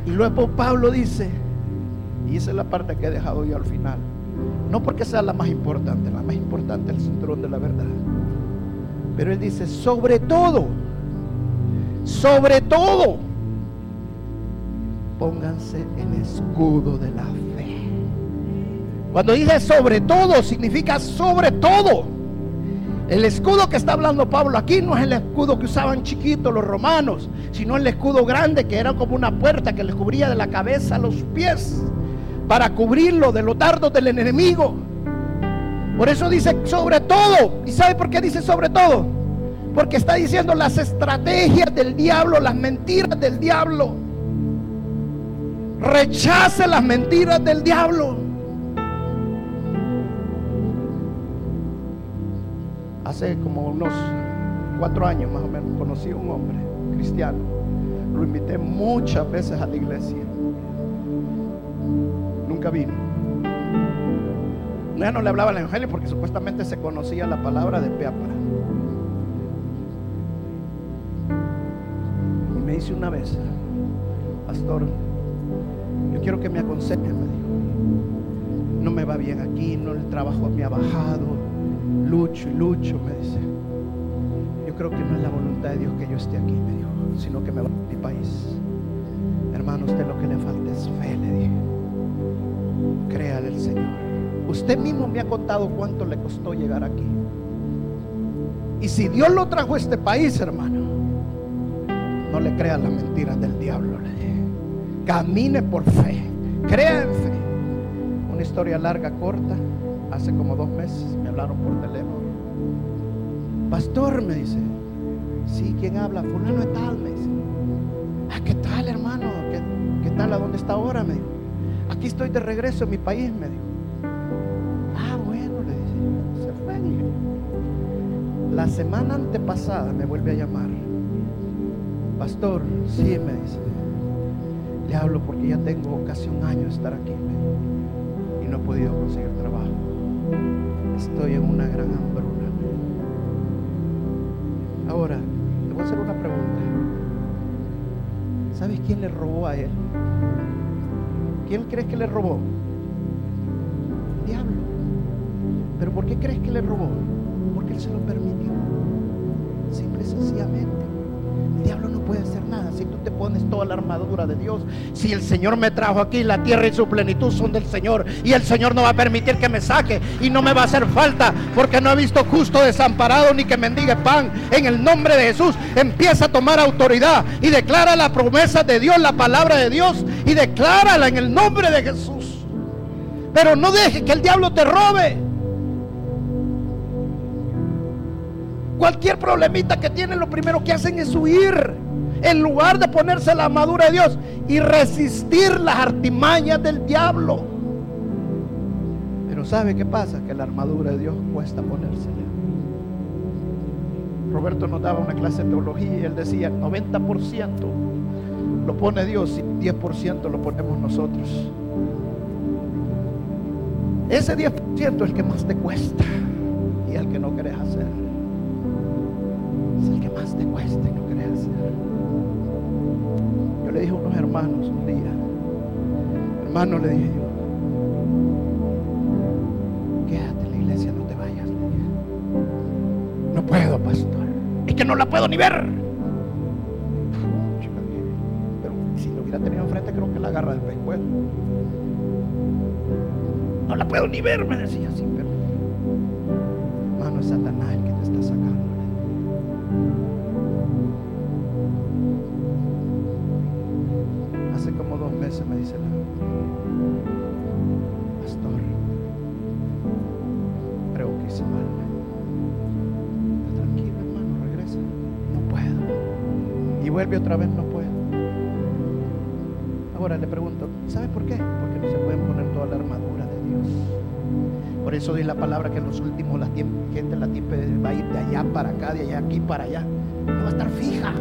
Y luego Pablo dice, y esa es la parte que he dejado yo al final, no porque sea la más importante, la más importante es el cinturón de la verdad. Pero él dice, sobre todo, sobre todo, pónganse el escudo de la fe. Cuando dice sobre todo, significa sobre todo. El escudo que está hablando Pablo aquí no es el escudo que usaban chiquitos los romanos, sino el escudo grande que era como una puerta que les cubría de la cabeza a los pies para cubrirlo de los dardos del enemigo. Por eso dice sobre todo. ¿Y sabe por qué dice sobre todo? Porque está diciendo las estrategias del diablo, las mentiras del diablo. Rechace las mentiras del diablo. Hace como unos cuatro años más o menos conocí a un hombre cristiano. Lo invité muchas veces a la iglesia. Nunca vino. Ya no le hablaba el evangelio porque supuestamente se conocía la palabra de Peapa. Y me dice una vez, pastor, yo quiero que me aconseje, me dijo. No me va bien aquí, no el trabajo me ha bajado, lucho y lucho, me dice. Yo creo que no es la voluntad de Dios que yo esté aquí, me dijo, sino que me va a mi país. Hermano, usted lo que le falta es fe, le dije. Créale al Señor. Usted mismo me ha contado cuánto le costó llegar aquí. Y si Dios lo trajo a este país, hermano, no le crea las mentiras del diablo. Le dije. Camine por fe. Crea en fe. Una historia larga, corta. Hace como dos meses me hablaron por teléfono. Pastor, me dice. Sí, ¿quién habla? Fulano de tal, me dice. Ah, ¿qué tal, hermano? ¿Qué, tal? ¿A dónde está ahora? Me. Aquí estoy de regreso en mi país, me dijo. Ah, bueno, le dice. Se fue. dije. La semana antepasada me vuelve a llamar. Pastor, sí, me dice. Le hablo porque ya tengo casi un año de estar aquí y no he podido conseguir trabajo. Estoy en una gran hambruna. Ahora, le voy a hacer una pregunta. ¿Sabes quién le robó a él? ¿Quién crees que le robó? El diablo. ¿Pero por qué crees que le robó? Porque él se lo permitió. Simple y sencillamente. El diablo no puede hacer pones toda la armadura de Dios. Si el Señor me trajo aquí, la tierra y su plenitud son del Señor. Y el Señor no va a permitir que me saque. Y no me va a hacer falta porque no he visto justo desamparado ni que mendigue pan. En el nombre de Jesús empieza a tomar autoridad y declara la promesa de Dios, la palabra de Dios. Y declárala en el nombre de Jesús. Pero no deje que el diablo te robe. Cualquier problemita que tienen, lo primero que hacen es huir. En lugar de ponerse la armadura de Dios y resistir las artimañas del diablo. Pero ¿sabe qué pasa? Que la armadura de Dios cuesta ponérsela. Roberto nos daba una clase de teología y él decía, 90% lo pone Dios y 10% lo ponemos nosotros. Ese 10% es el que más te cuesta y el que no querés hacer. Es el que más te cuesta y no querés hacer. Le dije a unos hermanos un día, hermano le dije yo, quédate en la iglesia, no te vayas. No puedo, pastor. Es que no la puedo ni ver. Pero si lo hubiera tenido enfrente, creo que la agarra del pescuezo. No la puedo ni ver, me decía así, pero hermano, es Satanás el que te está sacando. Meses me dice la pastor, creo que hice mal. Está tranquilo, hermano, regresa. No puedo. Y vuelve otra vez, no puedo. Ahora le pregunto, ¿sabe por qué? Porque no se pueden poner toda la armadura de Dios. Por eso dice la palabra que en los últimos la gente la tiempo va a ir de allá para acá, de allá aquí para allá. No va a estar fija.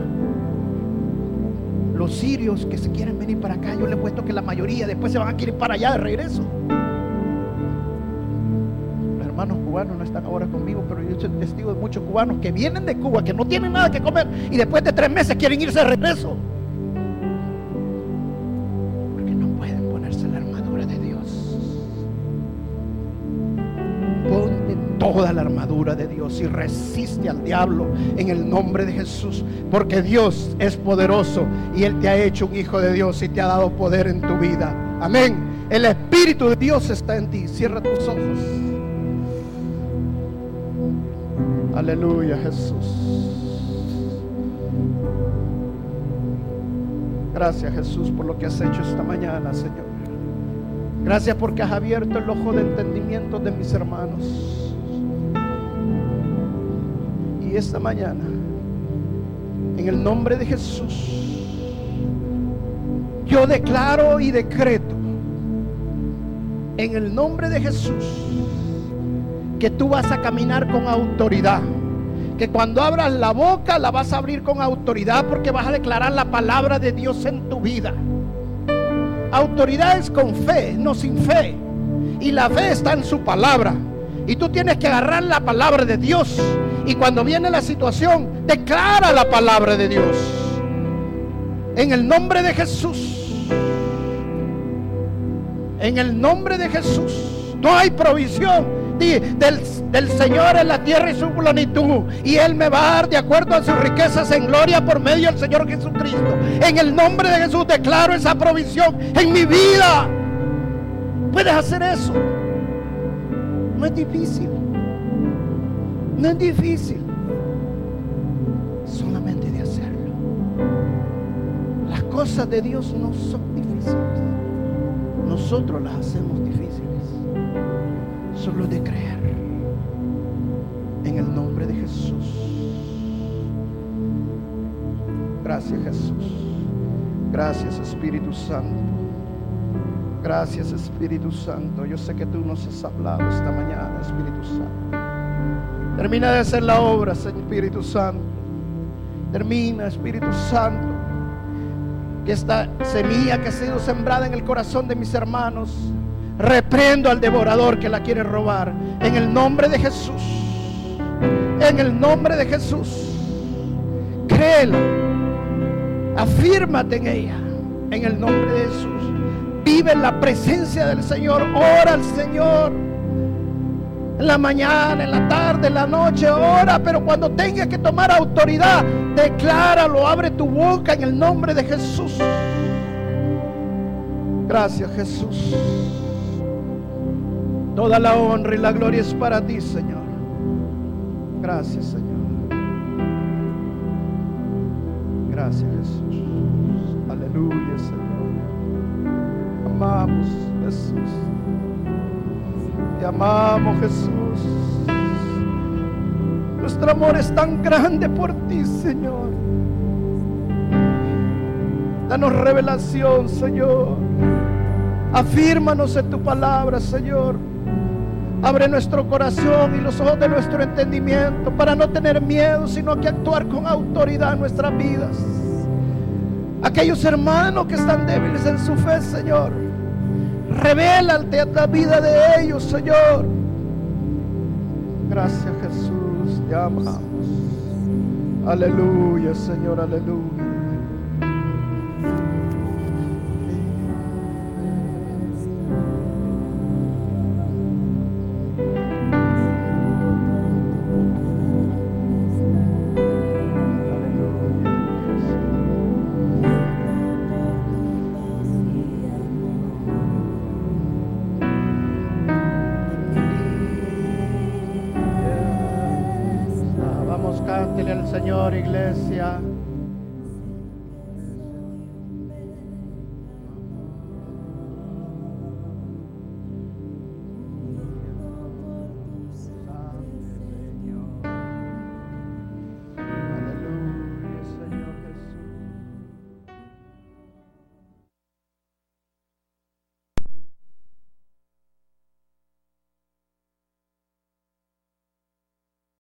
Los sirios que se quieren venir para acá, yo le he puesto que la mayoría después se van a querer para allá de regreso. Los hermanos cubanos no están ahora conmigo, pero yo soy testigo de muchos cubanos que vienen de Cuba, que no tienen nada que comer y después de tres meses quieren irse de regreso. De Dios y resiste al diablo en el nombre de Jesús. Porque Dios es poderoso y Él te ha hecho un hijo de Dios y te ha dado poder en tu vida. Amén. El Espíritu de Dios está en ti. Cierra tus ojos. Aleluya Jesús. Gracias Jesús por lo que has hecho esta mañana, Señor. Gracias porque has abierto el ojo de entendimiento de mis hermanos. Esta mañana, en el nombre de Jesús, yo declaro y decreto, en el nombre de Jesús, que tú vas a caminar con autoridad. Que cuando abras la boca la vas a abrir con autoridad porque vas a declarar la palabra de Dios en tu vida. Autoridad es con fe, no sin fe. Y la fe está en su palabra. Y tú tienes que agarrar la palabra de Dios. Y cuando viene la situación, declara la palabra de Dios. En el nombre de Jesús. En el nombre de Jesús. No hay provisión del, del, Señor en la tierra y su plenitud. Y Él me va a dar de acuerdo a sus riquezas en gloria por medio del Señor Jesucristo. En el nombre de Jesús declaro esa provisión en mi vida. Puedes hacer eso. No es difícil. No es difícil. Solamente de hacerlo. Las cosas de Dios no son difíciles. Nosotros las hacemos difíciles. Solo de creer. En el nombre de Jesús. Gracias Jesús. Gracias Espíritu Santo. Gracias Espíritu Santo. Yo sé que tú nos has hablado esta mañana, Espíritu Santo. Termina de hacer la obra, Señor Espíritu Santo. Termina, Espíritu Santo. Que esta semilla que ha sido sembrada en el corazón de mis hermanos, reprendo al devorador que la quiere robar. En el nombre de Jesús. En el nombre de Jesús. Créela. Afírmate en ella. En el nombre de Jesús. Vive en la presencia del Señor. Ora al Señor. En la mañana, en la tarde, en la noche, ora. Pero cuando tengas que tomar autoridad, decláralo. Abre tu boca en el nombre de Jesús. Gracias Jesús. Toda la honra y la gloria es para ti, Señor. Gracias, Señor. Gracias, Jesús. Aleluya, Señor amamos, Jesús. Amamos, Jesús. Nuestro amor es tan grande por ti, Señor. Danos revelación, Señor. Afírmanos en tu palabra, Señor. Abre nuestro corazón y los ojos de nuestro entendimiento para no tener miedo, sino que actuar con autoridad en nuestras vidas. Aquellos hermanos que están débiles en su fe, Señor. Revélate a la vida de ellos, Señor. Gracias, Jesús. Te amamos. Aleluya, Señor, aleluya.